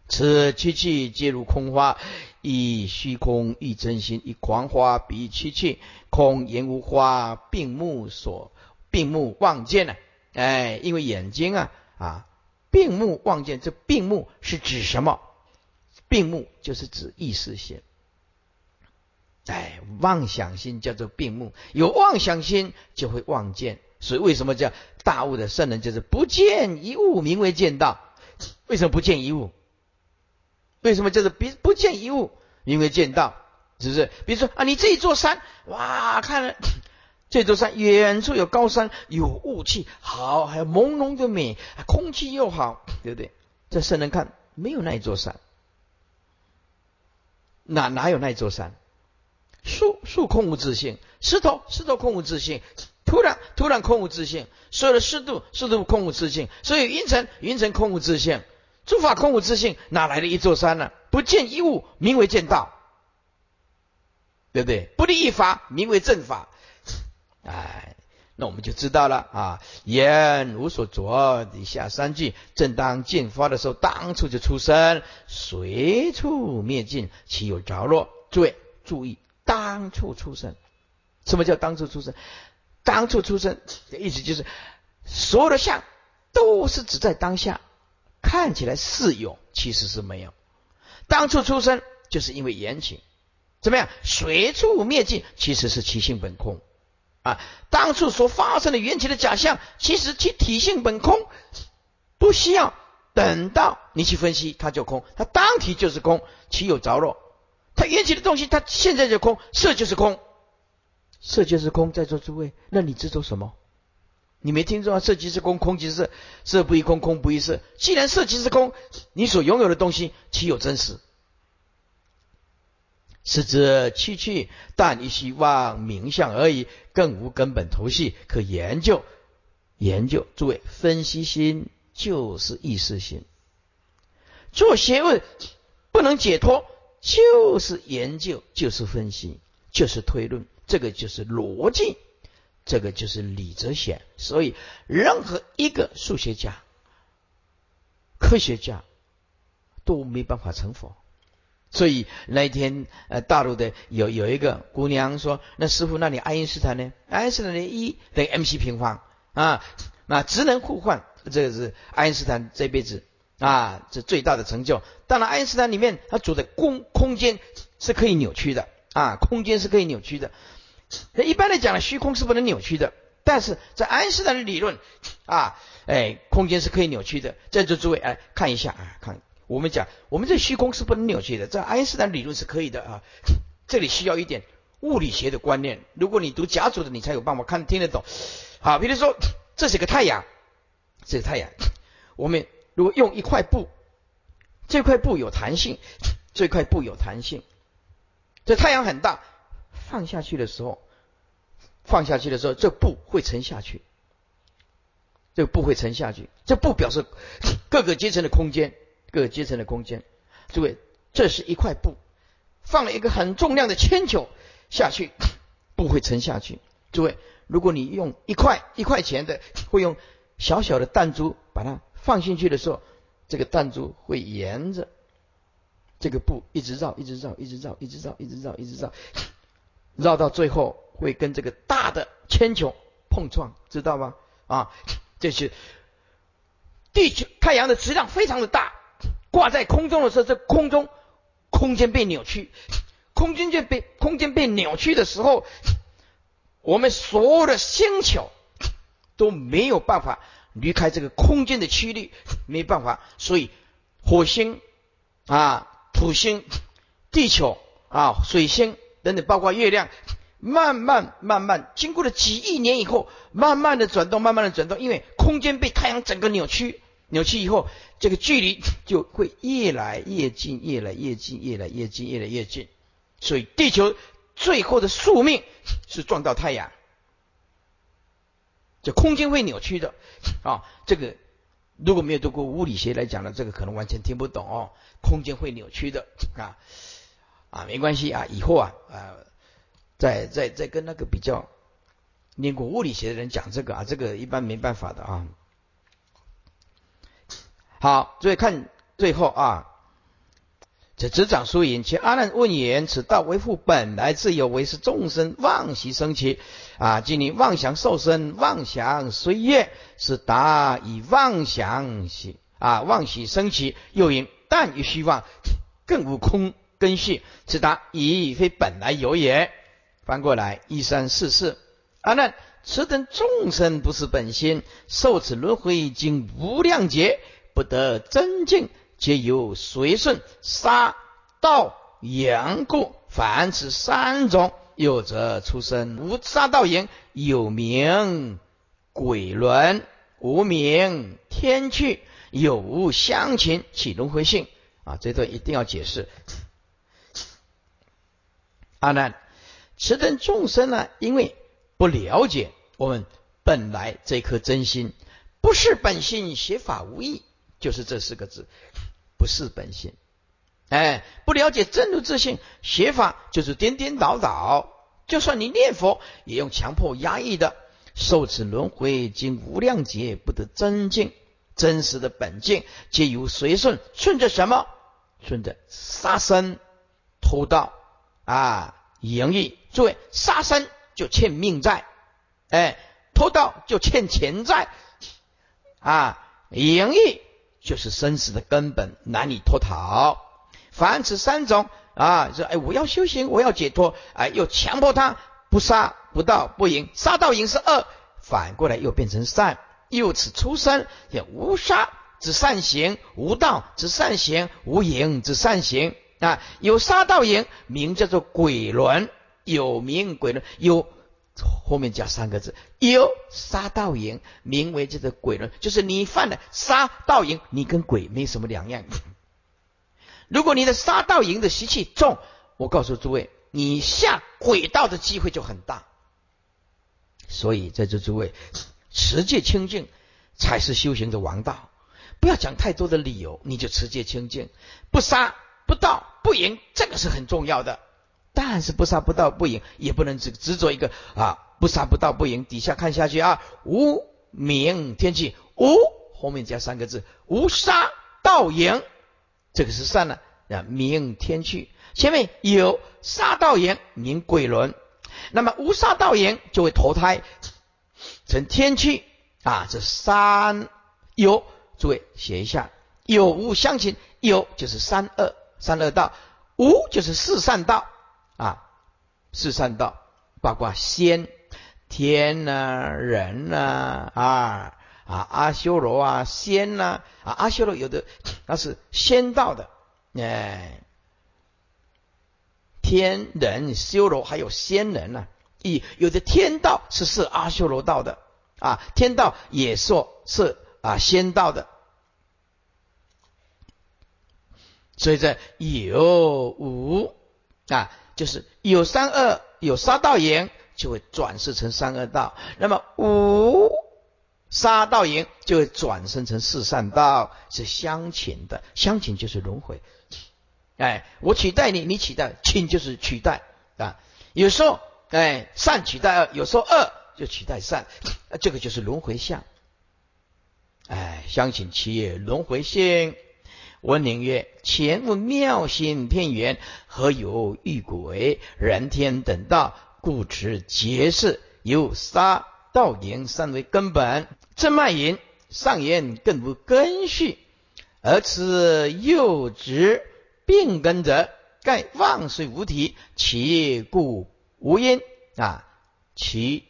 此七气皆如空花，以虚空一真心，以狂花比七气，空言无花，病目所病目望见呢？哎，因为眼睛啊啊，病目望见，这病目是指什么？病目就是指意识心。哎，妄想心叫做病目，有妄想心就会妄见，所以为什么叫大悟的圣人就是不见一物名为见道？为什么不见一物？为什么叫做不不见一物，名为见到，是不是？比如说啊，你这一座山，哇，看了 这座山，远处有高山，有雾气，好，还有朦胧的美，空气又好，对不对？这圣人看没有那一座山，哪哪有那一座山？树树空无自性，石头石头空无自性，土壤土壤空无自性，所有的湿度湿度空无自性，所以云层云层空无自性。诸法空无自性，哪来的一座山呢？不见一物，名为见道，对不对？不立一法，名为正法。哎，那我们就知道了啊。言无所着，以下三句，正当见发的时候，当初就出生，随处灭尽，岂有着落？诸位注意，当初出生，什么叫当初出生？当初出生的意思就是，所有的相都是指在当下。看起来是有，其实是没有。当初出生就是因为缘起，怎么样？随处灭尽，其实是其性本空啊。当初所发生的缘起的假象，其实其体性本空，不需要等到你去分析，它就空。它当体就是空，其有着落？它缘起的东西，它现在就空，色就是空，色就是空。在座诸位，那你执着什么？你没听说啊？色即是空，空即是色，色不异空，空不异色。既然色即是空，你所拥有的东西岂有真实？是则去去，但一希望名相而已，更无根本头绪可研究。研究，诸位，分析心就是意识心。做学问不能解脱，就是研究，就是分析，就是推论，这个就是逻辑，这个就是理则显。所以，任何一个数学家、科学家都没办法成佛。所以那一天，呃，大陆的有有一个姑娘说：“那师傅，那你爱因斯坦呢？爱因斯坦的 E 等于 mc 平方啊，那职能互换，这个是爱因斯坦这辈子啊，这最大的成就。当然，爱因斯坦里面他主的空空间是可以扭曲的啊，空间是可以扭曲的。一般来讲呢，虚空是不能扭曲的，但是在爱因斯坦的理论啊，哎，空间是可以扭曲的。在座诸位，哎，看一下啊，看。”我们讲，我们这虚空是不能扭曲的，在爱因斯坦理论是可以的啊。这里需要一点物理学的观念。如果你读甲组的，你才有办法看听得懂。好，比如说，这是个太阳，这是太阳。我们如果用一块布，这块布有弹性，这块布有弹性。这太阳很大，放下去的时候，放下去的时候，这布会沉下去。这个布会沉下去，这布表示各个阶层的空间。各个阶层的空间，诸位，这是一块布，放了一个很重量的铅球下去，布会沉下去。诸位，如果你用一块一块钱的，会用小小的弹珠把它放进去的时候，这个弹珠会沿着这个布一直绕，一直绕，一直绕，一直绕，一直绕，一直绕，绕到最后会跟这个大的铅球碰撞，知道吗？啊，这是地球太阳的质量非常的大。挂在空中的时候，这空中空间被扭曲，空间就被空间被扭曲的时候，我们所有的星球都没有办法离开这个空间的曲率，没办法。所以火星啊、土星、地球啊、水星等等，包括月亮，慢慢慢慢经过了几亿年以后，慢慢的转动，慢慢的转动，因为空间被太阳整个扭曲。扭曲以后，这个距离就会越来越近，越来越近，越来越近，越来越近。所以地球最后的宿命是撞到太阳。这空间会扭曲的啊！这个如果没有读过物理学来讲呢，这个可能完全听不懂哦。空间会扭曲的啊啊，没关系啊，以后啊啊，再再再跟那个比较念过物理学的人讲这个啊，这个一般没办法的啊。好，注意看最后啊，这执掌输赢。其阿难问言：此道为复本来自有，为是众生妄习生起啊！即你妄想受身，妄想随业，是达以妄想喜啊，妄喜生起，又因但于虚妄，更无空根系，此达已非本来有也。翻过来一三四四，阿难，此等众生不是本心，受此轮回经无量劫。不得真境，皆由随顺杀盗淫故。凡此三种，有则出生无杀道言，有名鬼轮，无名天趣，有无相情，起轮回性啊！这段一定要解释。阿难，此等众生呢，因为不了解我们本来这颗真心，不是本性，写法无益。就是这四个字，不是本性。哎，不了解真如自性，学法就是颠颠倒倒。就算你念佛，也用强迫压抑的，受此轮回经无量劫，不得真境。真实的本境，皆由随顺，顺着什么？顺着杀生、偷盗啊、淫欲。诸位，杀生就欠命债，哎，偷盗就欠钱债啊，淫欲。就是生死的根本，难以脱逃。凡此三种啊，说哎，我要修行，我要解脱，哎，又强迫他不杀不盗不淫，杀盗淫是恶，反过来又变成善，由此出生也无杀之善行，无盗之善行，无淫之善行啊。有杀盗淫，名叫做鬼轮，有名鬼轮有。后面加三个字，有杀盗淫，名为这个鬼轮，就是你犯了 杀盗淫，你跟鬼没什么两样。如果你的杀盗淫的习气重，我告诉诸位，你下鬼道的机会就很大。所以在这诸位，持戒清净才是修行的王道。不要讲太多的理由，你就持戒清净，不杀不盗不淫，这个是很重要的。但是不杀不盗不淫，也不能只执着一个啊，不杀不盗不淫。底下看下去啊，无名天气，无后面加三个字，无杀道淫，这个是善了啊，名天气。前面有杀盗淫，名鬼轮。那么无杀盗淫就会投胎成天气啊，这三有。诸位写一下，有无相情，有就是三恶三恶道，无就是四善道啊，四善道包括仙、天呐、人呐啊啊阿修罗啊仙呐啊阿修罗有的那是仙道的哎，天人修罗还有仙人呐，一有的天道是是阿修罗道的啊，天道也说是啊仙道的。所以这有无啊，就是有三恶，有杀盗淫，就会转世成三恶道；那么无杀盗淫，就会转生成四善道，是相请的。相请就是轮回。哎，我取代你，你取代，请就是取代啊。有时候哎，善取代恶，有时候恶就取代善，这个就是轮回相。哎，相请其业，轮回性。文宁曰：“前无妙心片缘，何有欲鬼人天等道？故持劫事，有杀盗淫三为根本。正脉淫上言更无根序，而此又执病根者，盖妄虽无体，其故无因啊？其。”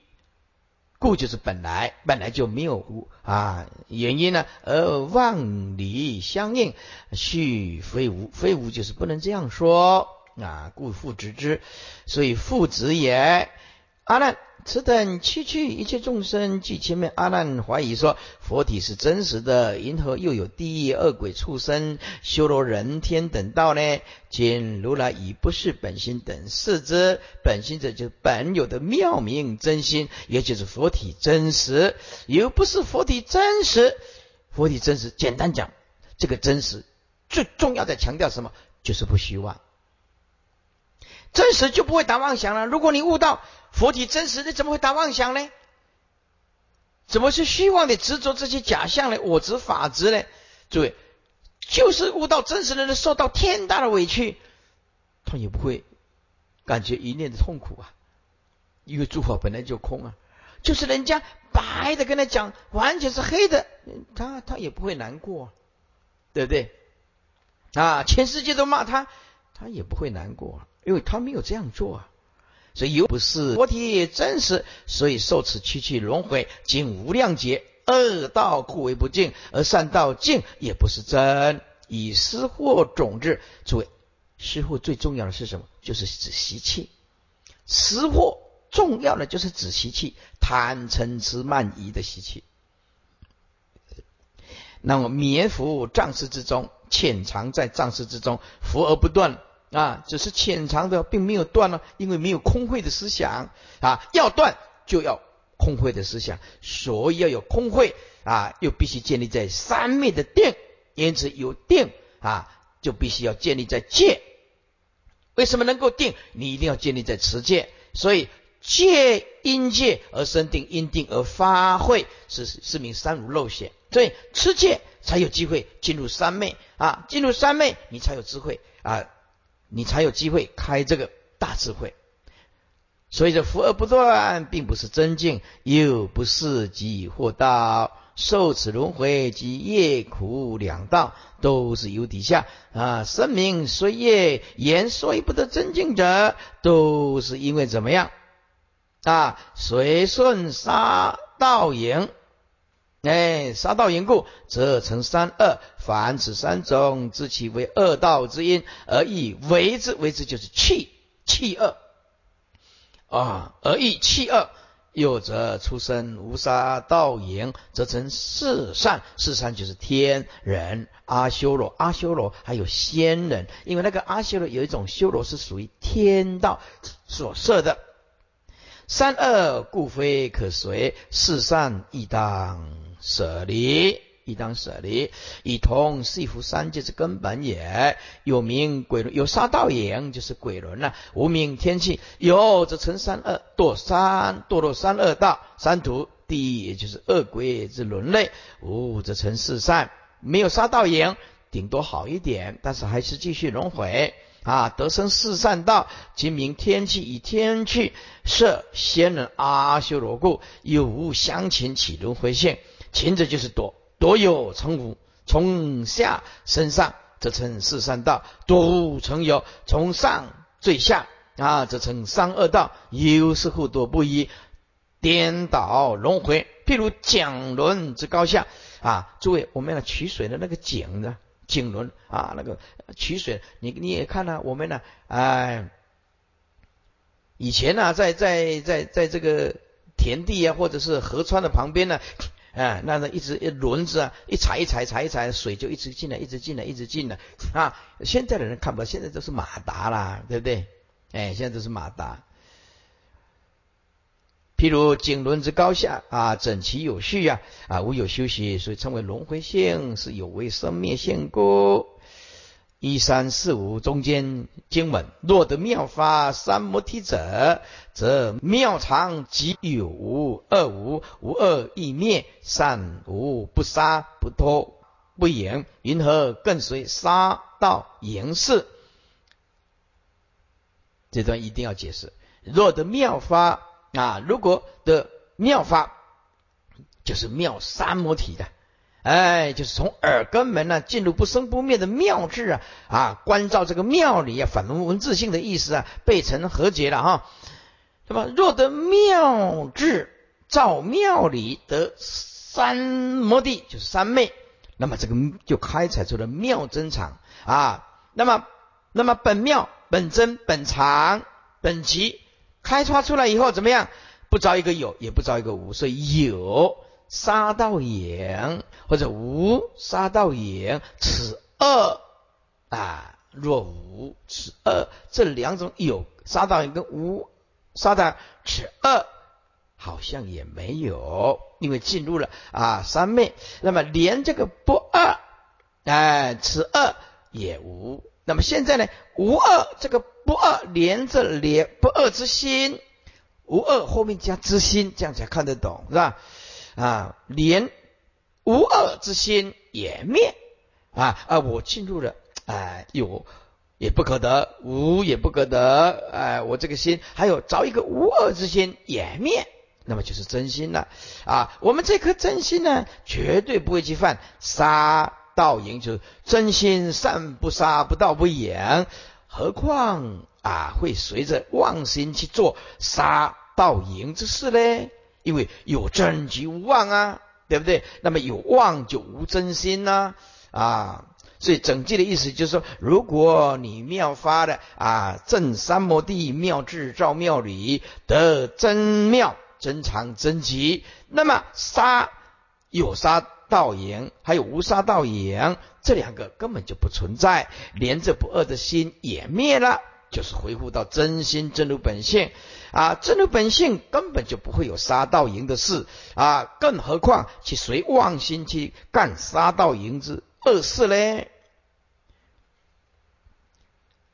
故就是本来本来就没有啊原因呢，而万理相应，续非无非无就是不能这样说啊，故复执之，所以复执也。阿难。此等区区一切众生，据前面阿难怀疑说佛体是真实的，因何又有地狱、恶鬼、畜生、修罗、人天等道呢？今如来已不是本心等视之，本心者就是本有的妙明真心，也就是佛体真实，又不是佛体真实。佛体真实，简单讲，这个真实最重要的强调什么？就是不虚妄。真实就不会打妄想了。如果你悟到佛体真实，你怎么会打妄想呢？怎么是虚妄的执着这些假象呢？我执法执呢？诸位，就是悟到真实的人受到天大的委屈，他也不会感觉一念的痛苦啊。因为诸法本来就空啊，就是人家白的跟他讲，完全是黑的，他他也不会难过，对不对？啊，全世界都骂他，他也不会难过。因为他没有这样做啊，所以又不是佛体真实，所以受此七趣轮回，经无量劫，恶道故为不净，而善道净也不是真，以失货种子。诸位，失货最重要的是什么？就是指习气。失货重要的就是指习气，贪嗔痴慢疑的习气。那么绵伏藏识之中，潜藏在藏识之中，伏而不断。啊，只是潜藏的，并没有断了，因为没有空慧的思想啊。要断就要空慧的思想，所以要有空慧啊，又必须建立在三昧的定，因此有定啊，就必须要建立在戒。为什么能够定？你一定要建立在持戒。所以戒因戒而生定，因定而发慧，是是名三如漏显。所以持戒才有机会进入三昧啊，进入三昧你才有智慧啊。你才有机会开这个大智慧，所以这福而不断，并不是真境，又不是即获道，受此轮回及业苦两道，都是由底下啊，生命随业言说不得真境者，都是因为怎么样啊？随顺杀道营。哎，杀道因故，则成三恶。凡此三种，知其为恶道之因，而以为之。为之就是弃弃恶啊，而以弃恶。又则出生无杀道营，则成四善。四善就是天人、阿修罗、阿修罗还有仙人。因为那个阿修罗有一种修罗是属于天道所设的。三恶故非可随，四善亦当舍离。亦当舍离，以同四福三界之根本也。有名鬼轮，有杀道影，就是鬼轮了；无名天气，有则成三恶，堕三堕落三恶道，三途第一，也就是恶鬼之轮类；无则成四善，没有杀道影，顶多好一点，但是还是继续轮回啊。得生四善道，即名天气，以天气摄仙人阿修罗故，有无相情起轮回性，前者就是多。多有成无，从下升上，则称四善道；多无成有，从上最下啊，则称三恶道。有是互多不一，颠倒轮回。譬如桨轮之高下啊，诸位，我们要取水的那个井呢，井轮啊，那个取水，你你也看了，我们呢，哎，以前呢，在在在在这个田地啊，或者是河川的旁边呢。啊，那那一直一轮子啊，一踩一踩踩一踩，水就一直进来，一直进来，一直进来啊！现在的人看不到，现在都是马达啦，对不对？哎，现在都是马达。譬如井轮之高下啊，整齐有序呀啊，无有休息，所以称为轮回性，是有为生灭性故。一三四五中间经文，若得妙法三摩提者，则妙常即有无二无无二亦灭善无不杀不脱不言，云何更随杀道言事？这段一定要解释。若得妙法啊，如果的妙法就是妙三摩提的。哎，就是从耳根门呢进入不生不灭的妙智啊啊，关照这个妙理啊，反文文字性的意思啊，被成和解了哈。那么若得妙智照妙理得三摩地，就是三昧，那么这个就开采出了妙真常啊。那么那么本妙本真本常本极开发出来以后怎么样？不招一个有，也不招一个无，所以有。杀道影或者无杀道影，此二啊，若无此二，这两种有杀道影跟无杀道，此二好像也没有，因为进入了啊三昧，那么连这个不二，哎，此二也无。那么现在呢，无二这个不二连着连不二之心，无二后面加之心，这样才看得懂，是吧？啊，连无二之心也灭啊啊！我进入了，哎，有也不可得，无也不可得，哎，我这个心还有找一个无二之心也灭，那么就是真心了啊！我们这颗真心呢，绝对不会去犯杀盗淫，就是真心善不杀不盗不淫，何况啊会随着妄心去做杀盗淫之事呢？因为有真即无妄啊，对不对？那么有妄就无真心呐啊！所以整句的意思就是说，如果你妙发的啊正三摩地妙智照妙理得真妙真常真极，那么杀有杀道言，还有无杀道言，这两个根本就不存在，连着不二的心也灭了，就是回复到真心真如本性。啊，真如本性根本就不会有杀盗淫的事啊，更何况去随妄心去干杀盗淫之恶事嘞？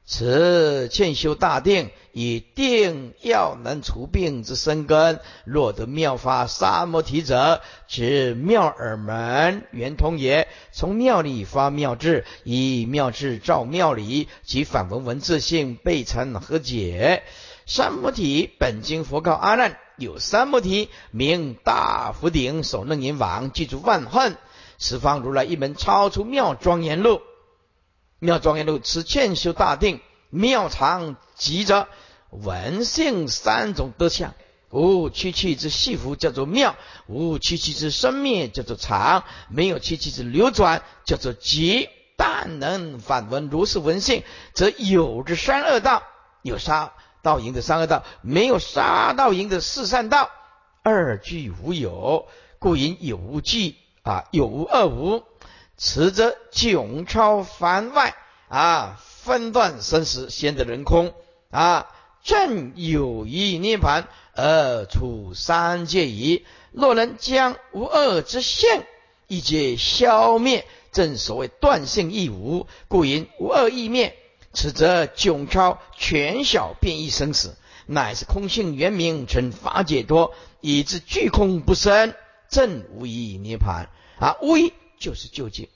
此欠修大定，以定要能除病之生根。若得妙法沙摩提者，指妙耳门圆通也。从妙理发妙智，以妙智照妙理，即反文文字性被成和解。三摩提本经佛告阿难：有三摩提，名大福顶首楞严王，记住万恨。十方如来一门超出妙庄严路，妙庄严路此劝修大定，妙常极者文性三种德相。无七气之细服叫做妙，无七气之生灭叫做常，没有七气之流转叫做极。但能反闻如是文性，则有之三恶道有杀。道营的三恶道没有杀道营的四善道二俱无有，故引有无俱啊，有无二无。此则迥超凡外啊，分断生死，先得人空啊，正有意涅盘而处三界矣。若能将无二之现一皆消灭，正所谓断性亦无，故引无二亦灭。此则迥超全小变异生死，乃是空性圆明，成法解脱，以致具空不生，正无一涅盘啊！无一就是究竟。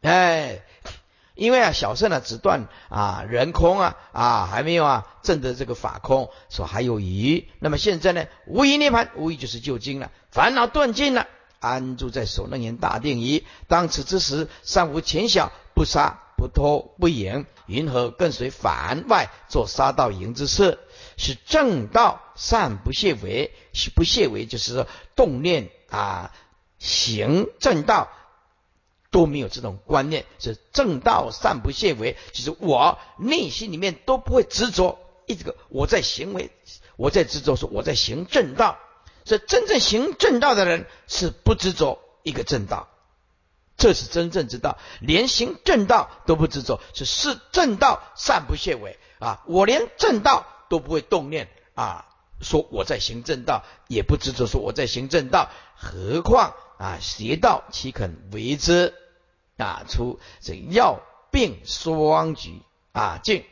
哎，因为啊，小圣呢只断啊人空啊啊还没有啊证得这个法空，说还有余。那么现在呢，无一涅盘，无一就是究竟了，烦恼断尽了，安住在所能言大定矣。当此之时，尚无前小，不杀不偷不淫，云何更随凡外做杀盗淫之事？是正道善不懈为，是不懈为，就是说动念啊行正道。都没有这种观念，是正道善不懈为，就是我内心里面都不会执着一个我在行为，我在执着说我在行正道，所以真正行正道的人是不执着一个正道，这是真正之道，连行正道都不执着，是是正道善不懈为啊！我连正道都不会动念啊，说我在行正道，也不执着说我在行正道，何况啊邪道岂肯为之？打出这药病双局啊，进